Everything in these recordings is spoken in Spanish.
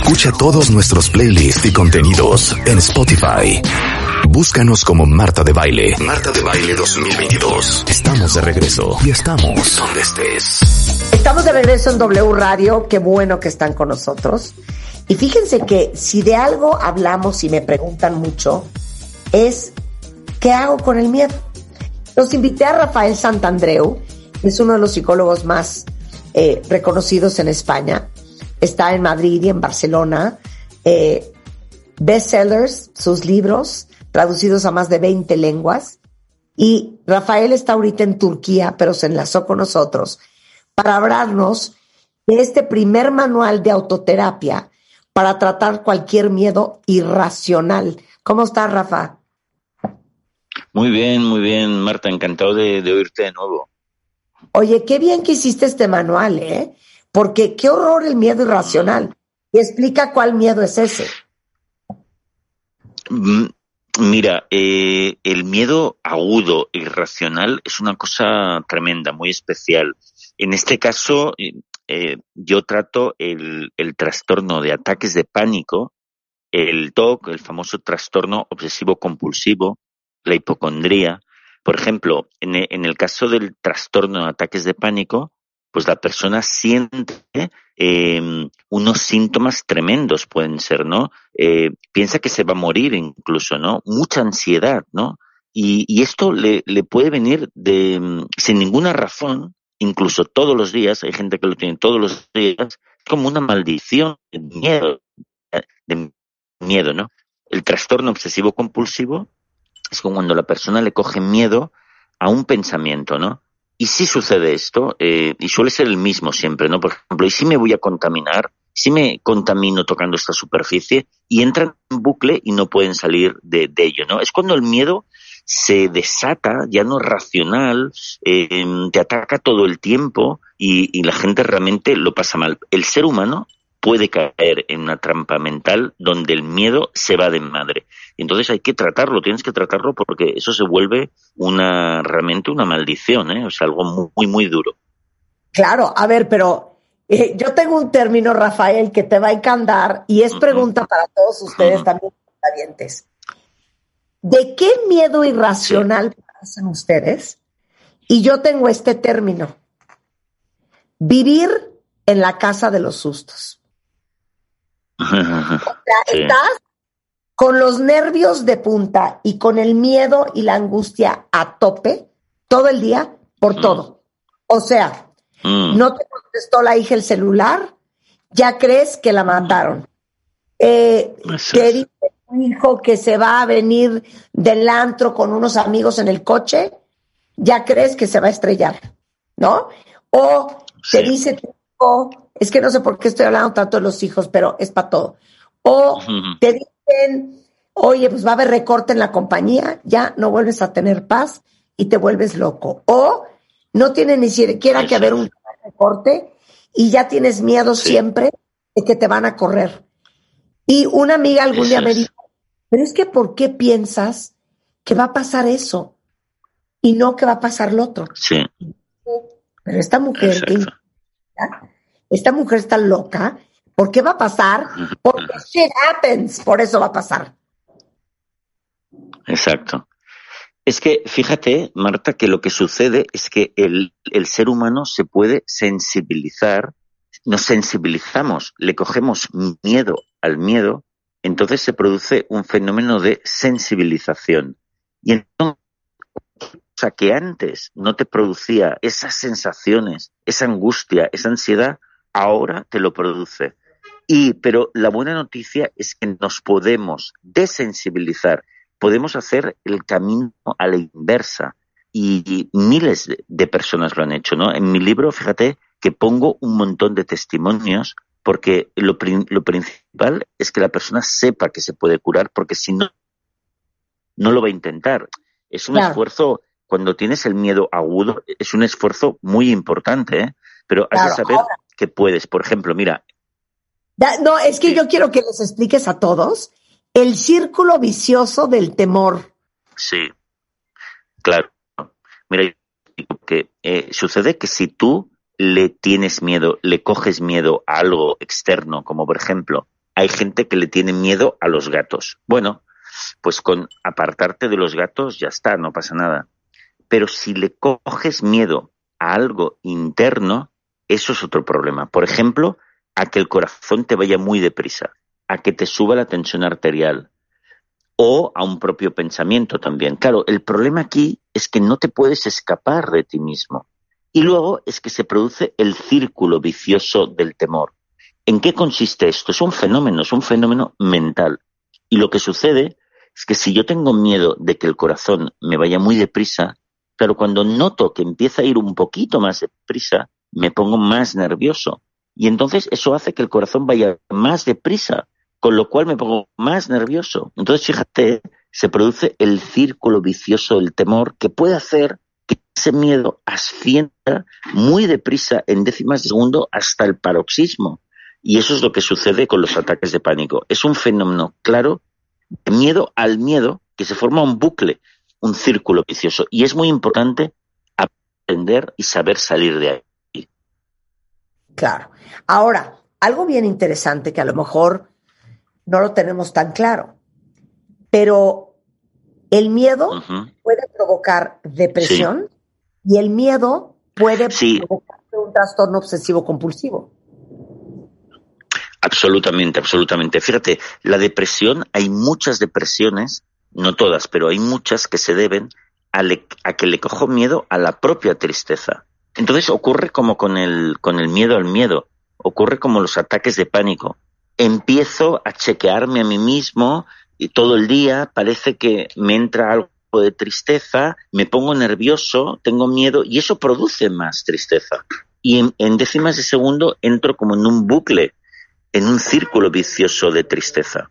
Escucha todos nuestros playlists y contenidos en Spotify. Búscanos como Marta de Baile. Marta de Baile 2022. Estamos de regreso y estamos donde estés. Estamos de regreso en W Radio. Qué bueno que están con nosotros. Y fíjense que si de algo hablamos y me preguntan mucho, es ¿qué hago con el miedo? Los invité a Rafael Santandreu, es uno de los psicólogos más eh, reconocidos en España. Está en Madrid y en Barcelona. Eh, bestsellers, sus libros, traducidos a más de 20 lenguas. Y Rafael está ahorita en Turquía, pero se enlazó con nosotros para hablarnos de este primer manual de autoterapia para tratar cualquier miedo irracional. ¿Cómo estás, Rafa? Muy bien, muy bien, Marta. Encantado de, de oírte de nuevo. Oye, qué bien que hiciste este manual, ¿eh? Porque qué horror el miedo irracional. Y explica cuál miedo es ese. Mm, Mira, eh, el miedo agudo, irracional, es una cosa tremenda, muy especial. En este caso, eh, eh, yo trato el, el, trastorno de ataques de pánico, el TOC, el famoso trastorno obsesivo compulsivo, la hipocondría. Por ejemplo, en el caso del trastorno de ataques de pánico, pues la persona siente eh, unos síntomas tremendos, pueden ser, ¿no? Eh, piensa que se va a morir incluso, ¿no? Mucha ansiedad, ¿no? Y, y esto le, le, puede venir de sin ninguna razón, incluso todos los días, hay gente que lo tiene todos los días, como una maldición de miedo, de miedo, ¿no? El trastorno obsesivo compulsivo es como cuando la persona le coge miedo a un pensamiento, ¿no? Y si sucede esto, eh, y suele ser el mismo siempre, ¿no? Por ejemplo, ¿y si me voy a contaminar? Si me contamino tocando esta superficie y entran en bucle y no pueden salir de, ello, ¿no? Es cuando el miedo se desata, ya no es racional, eh, te ataca todo el tiempo y, y la gente realmente lo pasa mal. El ser humano puede caer en una trampa mental donde el miedo se va de madre. Entonces hay que tratarlo, tienes que tratarlo porque eso se vuelve una realmente una maldición, ¿eh? o sea, algo muy, muy duro. Claro, a ver, pero eh, yo tengo un término, Rafael, que te va a encantar y es pregunta uh -huh. para todos ustedes uh -huh. también, valientes. ¿De qué miedo irracional sí. pasan ustedes? Y yo tengo este término. Vivir en la casa de los sustos. O sea, sí. estás con los nervios de punta y con el miedo y la angustia a tope todo el día por mm. todo. O sea, mm. no te contestó la hija el celular, ya crees que la mataron. Eh, te dice tu hijo que se va a venir del antro con unos amigos en el coche, ya crees que se va a estrellar, ¿no? O te dice tu hijo, es que no sé por qué estoy hablando tanto de los hijos, pero es para todo. O te dicen, oye, pues va a haber recorte en la compañía, ya no vuelves a tener paz y te vuelves loco. O no tiene ni siquiera que haber un recorte y ya tienes miedo sí. siempre de que te van a correr. Y una amiga algún eso día me dijo, pero es que ¿por qué piensas que va a pasar eso y no que va a pasar lo otro? Sí. Pero esta mujer, que, esta mujer está loca, ¿por qué va a pasar? Porque shit happens, por eso va a pasar. Exacto. Es que fíjate, Marta, que lo que sucede es que el, el ser humano se puede sensibilizar, nos sensibilizamos, le cogemos miedo al miedo, entonces se produce un fenómeno de sensibilización. Y entonces, o sea, que antes no te producía esas sensaciones, esa angustia, esa ansiedad, ahora te lo produce. Y, pero la buena noticia es que nos podemos desensibilizar podemos hacer el camino a la inversa. Y, y miles de, personas lo han hecho, ¿no? En mi libro, fíjate que pongo un montón de testimonios porque lo, lo principal es que la persona sepa que se puede curar, porque si no, no lo va a intentar. Es un claro. esfuerzo, cuando tienes el miedo agudo, es un esfuerzo muy importante, ¿eh? Pero claro, has de saber ahora, que puedes. Por ejemplo, mira. No, es que sí. yo quiero que les expliques a todos el círculo vicioso del temor. Sí, claro. Mira, que eh, sucede que si tú le tienes miedo, le coges miedo a algo externo, como por ejemplo hay gente que le tiene miedo a los gatos. Bueno, pues con apartarte de los gatos ya está, no pasa nada. Pero si le coges miedo a algo interno, eso es otro problema. Por ejemplo, a que el corazón te vaya muy deprisa, a que te suba la tensión arterial o a un propio pensamiento también. Claro, el problema aquí es que no te puedes escapar de ti mismo. Y luego es que se produce el círculo vicioso del temor. ¿En qué consiste esto? Es un fenómeno, es un fenómeno mental. Y lo que sucede es que si yo tengo miedo de que el corazón me vaya muy deprisa, claro, cuando noto que empieza a ir un poquito más deprisa, me pongo más nervioso. Y entonces eso hace que el corazón vaya más deprisa, con lo cual me pongo más nervioso. Entonces, fíjate, se produce el círculo vicioso del temor que puede hacer que ese miedo ascienda muy deprisa en décimas de segundo hasta el paroxismo. Y eso es lo que sucede con los ataques de pánico. Es un fenómeno claro miedo al miedo que se forma un bucle, un círculo vicioso. Y es muy importante aprender y saber salir de ahí. Claro. Ahora, algo bien interesante que a lo mejor no lo tenemos tan claro, pero el miedo puede provocar depresión y el miedo puede provocar un trastorno obsesivo compulsivo. Absolutamente, absolutamente. Fíjate, la depresión, hay muchas depresiones, no todas, pero hay muchas que se deben a, a, que le cojo miedo a la propia tristeza. Entonces ocurre como con el, con el miedo al miedo, ocurre como los ataques de pánico. Empiezo a chequearme a mí mismo y todo el día parece que me entra algo de tristeza, me pongo nervioso, tengo miedo y eso produce más tristeza. Y en, en décimas de segundo entro como en un bucle en un círculo vicioso de tristeza.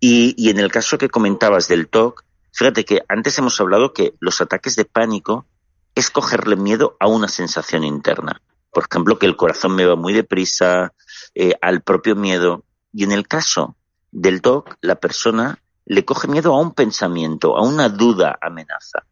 Y, en el caso que comentabas del TOC, fíjate que antes hemos hablado que los ataques de pánico es cogerle miedo a una sensación interna. Por ejemplo, que el corazón me va muy deprisa, eh, al propio miedo. Y en el caso del TOC, la persona le coge miedo a un pensamiento, a una duda amenaza.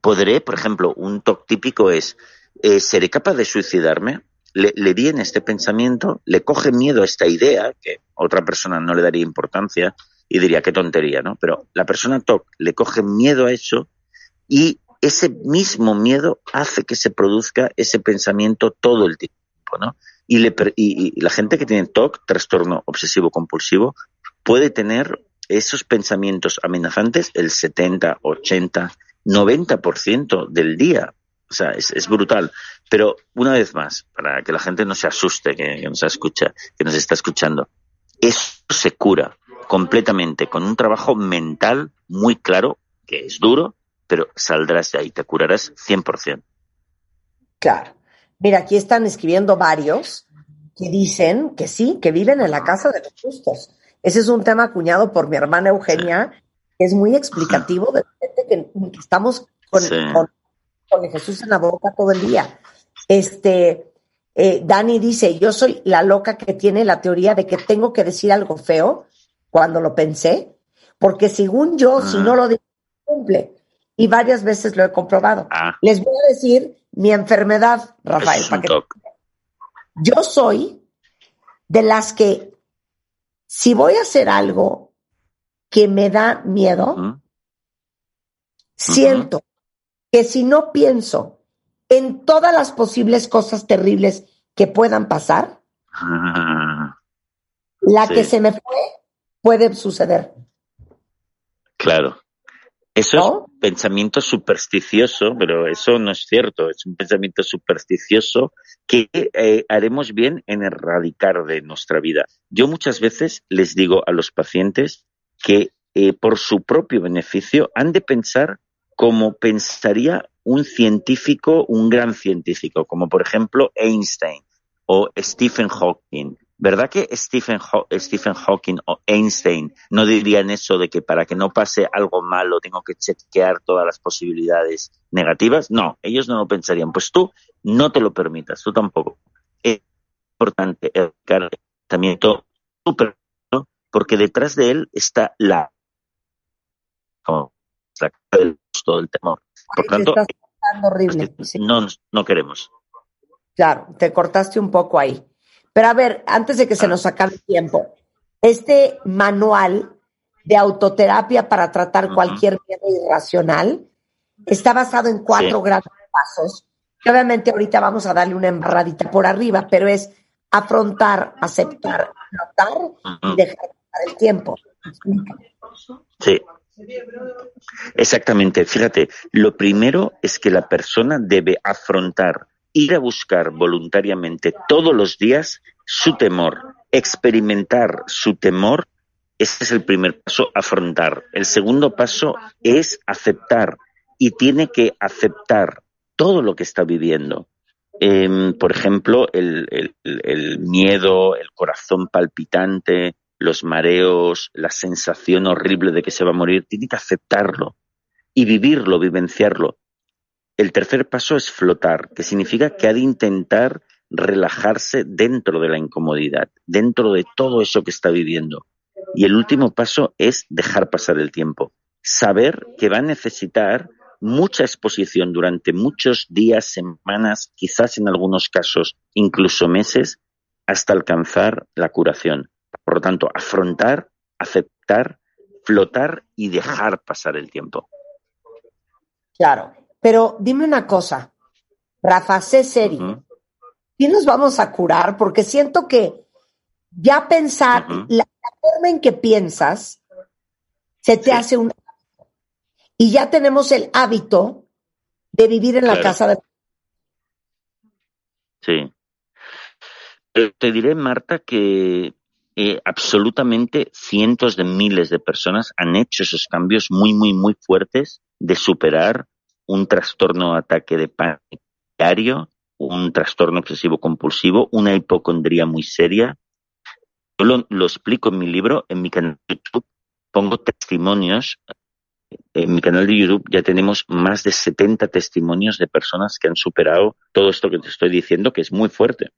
Podré, por ejemplo, un TOC típico es, eh, ¿seré capaz de suicidarme? le, viene este pensamiento, le coge miedo a esta idea, que otra persona no le daría importancia y diría qué tontería, ¿no? Pero la persona TOC le coge miedo a eso y ese mismo miedo hace que se produzca ese pensamiento todo el tiempo, ¿no? Y, le, y, la gente que tiene TOC, trastorno obsesivo compulsivo, puede tener esos pensamientos amenazantes el 70, 80, 90% del día. O sea, es, brutal. Pero una vez más, para que la gente no se asuste, que, nos escucha, que nos está escuchando, eso se cura completamente con un trabajo mental muy claro, que es duro, pero saldrás de ahí, te curarás 100%. Claro. Mira, aquí están escribiendo varios que dicen que sí, que viven en la casa de los justos. Ese es un tema acuñado por mi hermana Eugenia, que es muy explicativo de gente que, estamos con con Jesús en la boca todo el día. Este, eh, Dani dice, yo soy la loca que tiene la teoría de que tengo que decir algo feo cuando lo pensé, porque según yo, si no lo digo, cumple. Y varias veces lo he comprobado. Ah. Les voy a decir mi enfermedad, Rafael. Yo soy de las que, si voy a hacer algo que me da miedo, siento que si no pienso en todas las posibles cosas terribles que puedan pasar, la que se me fue puede suceder. Claro. Eso es pensamiento supersticioso, pero eso no es cierto. Es un pensamiento supersticioso que eh, haremos bien en erradicar de nuestra vida. Yo muchas veces les digo a los pacientes que eh, por su propio beneficio han de pensar como pensaría un científico, un gran científico, como por ejemplo Einstein o Stephen Hawking. ¿Verdad que Stephen, Stephen Hawking o Einstein no dirían eso de que para que no pase algo malo tengo que chequear todas las posibilidades negativas? No, ellos no lo pensarían. Pues tú no te lo permitas, tú tampoco. Es importante el pensamiento súper, porque detrás de él está la todo el temor. Por tanto, horrible. no, no queremos. Claro, te cortaste un poco ahí. Pero a ver, antes de que se ah. nos acabe el tiempo, este manual de autoterapia para tratar cualquier miedo irracional está basado en cuatro grandes pasos. Obviamente ahorita vamos a darle una embarradita por arriba, pero es afrontar, aceptar, notar y dejar pasar el tiempo. Sí. Exactamente. Fíjate, lo primero es que la persona debe afrontar, ir a buscar voluntariamente todos los días su temor, experimentar su temor. Ese es el primer paso, afrontar. El segundo paso es aceptar y tiene que aceptar todo lo que está viviendo. Em, por ejemplo, el, miedo, el corazón palpitante, los mareos, la sensación horrible de que se va a morir, tiene que aceptarlo y vivirlo, vivenciarlo. El tercer paso es flotar, que significa que ha de intentar relajarse dentro de la incomodidad, dentro de todo eso que está viviendo. Y el último paso es dejar pasar el tiempo, saber que va a necesitar mucha exposición durante muchos días, semanas, quizás en algunos casos incluso meses, hasta alcanzar la curación. Por lo tanto, afrontar, aceptar, flotar y dejar pasar el tiempo. Claro, pero dime una cosa, Rafa, sé serio. ¿Y nos vamos a curar? Porque siento que ya pensar, la, forma en que piensas, se te hace un y ya tenemos el hábito de vivir en la casa de... Sí. te diré, Marta, que eh, absolutamente cientos de miles de personas han hecho esos cambios muy, muy, muy fuertes de superar un trastorno ataque de pánico diario, un trastorno obsesivo compulsivo, una hipocondría muy seria. Yo lo, lo explico en mi libro, en mi canal de YouTube, pongo testimonios en mi canal de YouTube ya tenemos más de 70 testimonios de personas que han superado todo esto que te estoy diciendo, que es muy fuerte.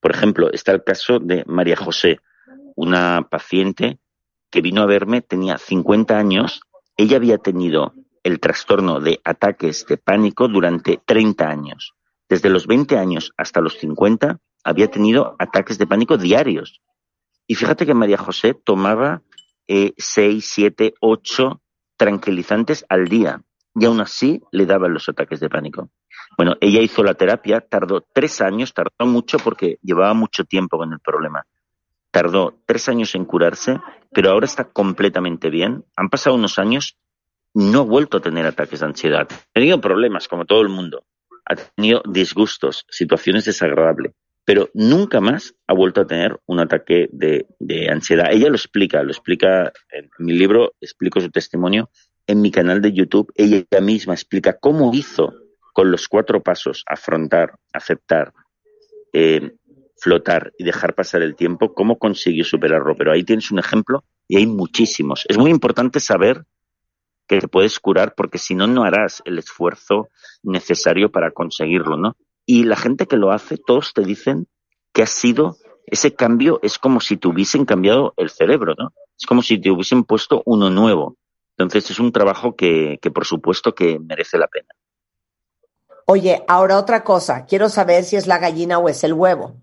Por ejemplo, está el caso de María José, una paciente que vino a verme, tenía 50 años, ella había tenido el trastorno de ataques de pánico durante 30 años. Desde los 20 años hasta los 50 había tenido ataques de pánico diarios. Y fíjate que María José tomaba eh, 6, 7, 8 tranquilizantes al día y aún así le daban los ataques de pánico. Bueno, ella hizo la terapia, tardó tres años, tardó mucho porque llevaba mucho tiempo con el problema. Tardó tres años en curarse, pero ahora está completamente bien. Han pasado unos años, no ha vuelto a tener ataques de ansiedad. Ha tenido problemas, como todo el mundo. Ha tenido disgustos, situaciones desagradables, pero nunca más ha vuelto a tener un ataque de, ansiedad. Ella lo explica, lo explica en mi libro, explico su testimonio. En mi canal de YouTube, ella misma explica cómo hizo con los cuatro pasos, afrontar, aceptar, eh, flotar y dejar pasar el tiempo, cómo consiguió superarlo. Pero ahí tienes un ejemplo y hay muchísimos. Es muy importante saber que te puedes curar porque si no, no harás el esfuerzo necesario para conseguirlo, ¿no? Y la gente que lo hace, todos te dicen que ha sido, ese cambio es como si te hubiesen cambiado el cerebro, ¿no? Es como si te hubiesen puesto uno nuevo. Entonces es un trabajo que, que por supuesto que merece la pena. Oye, ahora otra cosa, quiero saber si es la gallina o es el huevo.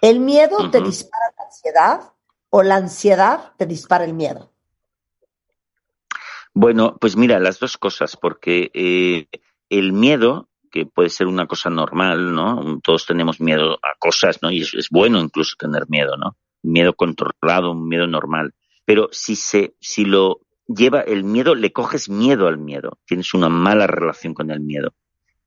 ¿El miedo te dispara la ansiedad o la ansiedad te dispara el miedo? Bueno, pues mira, las dos cosas, porque eh, el miedo que puede ser una cosa normal, ¿no? Todos tenemos miedo a cosas, ¿no? Y es, bueno incluso tener miedo, ¿no? Miedo controlado, un miedo normal. Pero si se, si lo lleva el miedo, le coges miedo al miedo. Tienes una mala relación con el miedo.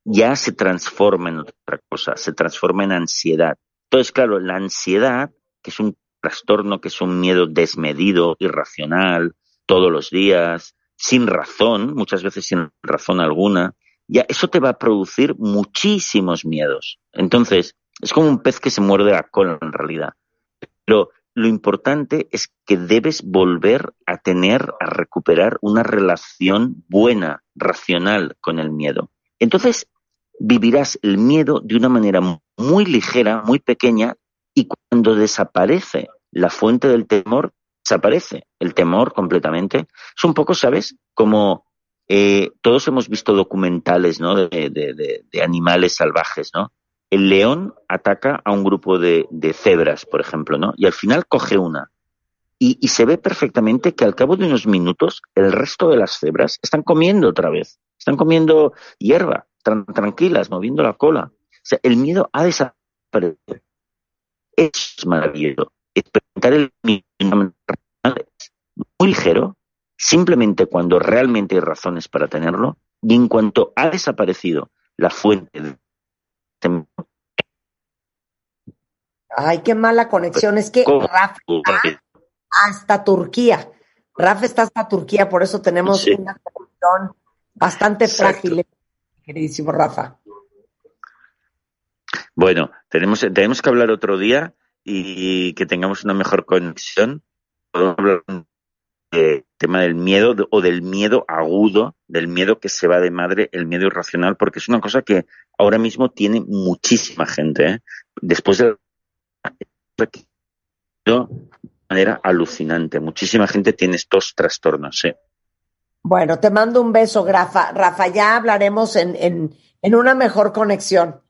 Ya se transforma en otra cosa, se transforma en ansiedad. Entonces, claro, la ansiedad, que es un trastorno, que es un miedo desmedido, irracional, todos los días, sin razón, muchas veces sin razón alguna, ya eso te va a producir muchísimos miedos. Entonces, es como un pez que se muerde la cola en realidad. Pero lo importante es que debes volver a tener, a recuperar una relación buena, racional con el miedo. Entonces, vivirás el miedo de una manera muy ligera, muy pequeña, y cuando desaparece la fuente del temor, desaparece el temor completamente. Es un poco, ¿sabes? Como eh, todos hemos visto documentales ¿no? de, animales salvajes, ¿no? El león ataca a un grupo de, cebras, por ejemplo, ¿no? Y al final coge una. y, se ve perfectamente que al cabo de unos minutos el resto de las cebras están comiendo otra vez, están comiendo hierba, tranquilas, moviendo la cola. O sea, el miedo ha desaparecido. Es maravilloso. Experimentar el miedo ligero, simplemente cuando realmente hay razones para tenerlo, y en cuanto ha desaparecido la fuente de Ay, qué mala conexión. Es que Rafa hasta Turquía. Rafa está hasta Turquía, por eso tenemos una conexión bastante frágil, queridísimo Rafa. Bueno, tenemos, tenemos que hablar otro día y que tengamos una mejor conexión. Podemos hablar tema del miedo o del miedo agudo, del miedo que se va de madre, el miedo irracional, porque es una cosa que ahora mismo tiene muchísima gente. ¿eh? Después de de manera alucinante. Muchísima gente tiene estos trastornos. Bueno, te mando un beso, Rafa. Rafa, ya hablaremos en, en, en una mejor conexión.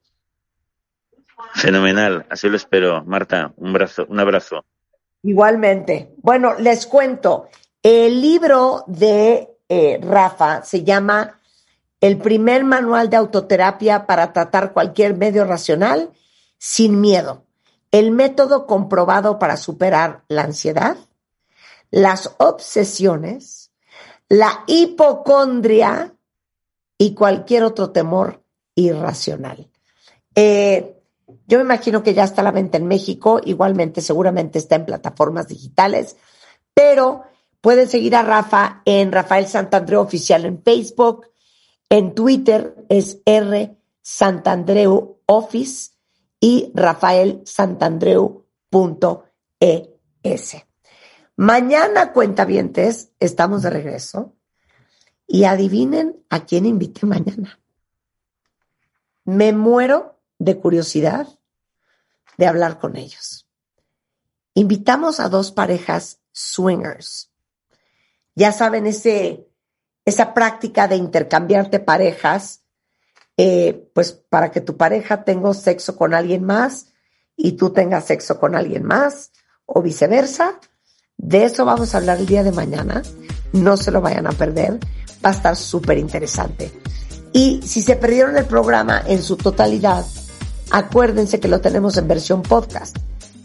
Fenomenal, así lo espero. Marta, un abrazo, un abrazo. Igualmente. Bueno, les cuento. El libro de eh, Rafa se llama El primer manual de autoterapia para tratar cualquier medio racional sin miedo el método comprobado para superar la ansiedad, las obsesiones, la hipocondria y cualquier otro temor irracional. Eh, yo me imagino que ya está a la venta en México, igualmente seguramente está en plataformas digitales, pero pueden seguir a Rafa en Rafael Santandreu Oficial en Facebook, en Twitter es R Office y rafaelsantandreu.es. Mañana, cuentavientes, estamos de regreso y adivinen a quién invité mañana. Me muero de curiosidad de hablar con ellos. Invitamos a dos parejas swingers. Ya saben, ese, esa práctica de intercambiarte parejas eh, pues para que tu pareja tenga sexo con alguien más y tú tengas sexo con alguien más o viceversa. De eso vamos a hablar el día de mañana. No se lo vayan a perder. Va a estar súper interesante. Y si se perdieron el programa en su totalidad, acuérdense que lo tenemos en versión podcast,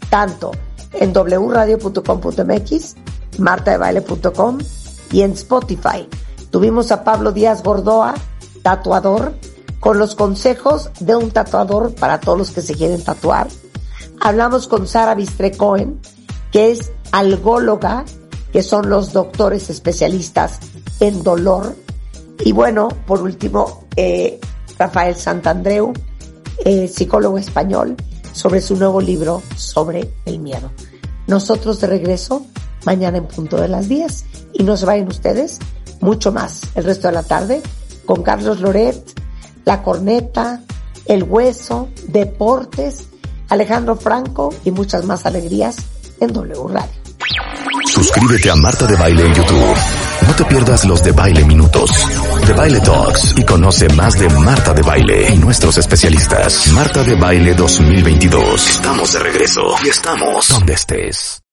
tanto en wradio.com.mx, martadebaile.com y en Spotify. Tuvimos a Pablo Díaz Gordoa, tatuador, con los consejos de un tatuador para todos los que se quieren tatuar. Hablamos con Sara Bistrecoen, que es algóloga, que son los doctores especialistas en dolor. Y bueno, por último, eh, Rafael Santandreu, eh, psicólogo español, sobre su nuevo libro sobre el miedo. Nosotros de regreso mañana en punto de las 10 y no se vayan ustedes mucho más el resto de la tarde con Carlos Loret la Corneta, El Hueso, Deportes, Alejandro Franco y muchas más alegrías en W Radio. Suscríbete a Marta de Baile en YouTube. No te pierdas los de Baile Minutos, de Baile Talks y conoce más de Marta de Baile y nuestros especialistas. Marta de Baile 2022. Estamos de regreso y estamos donde estés.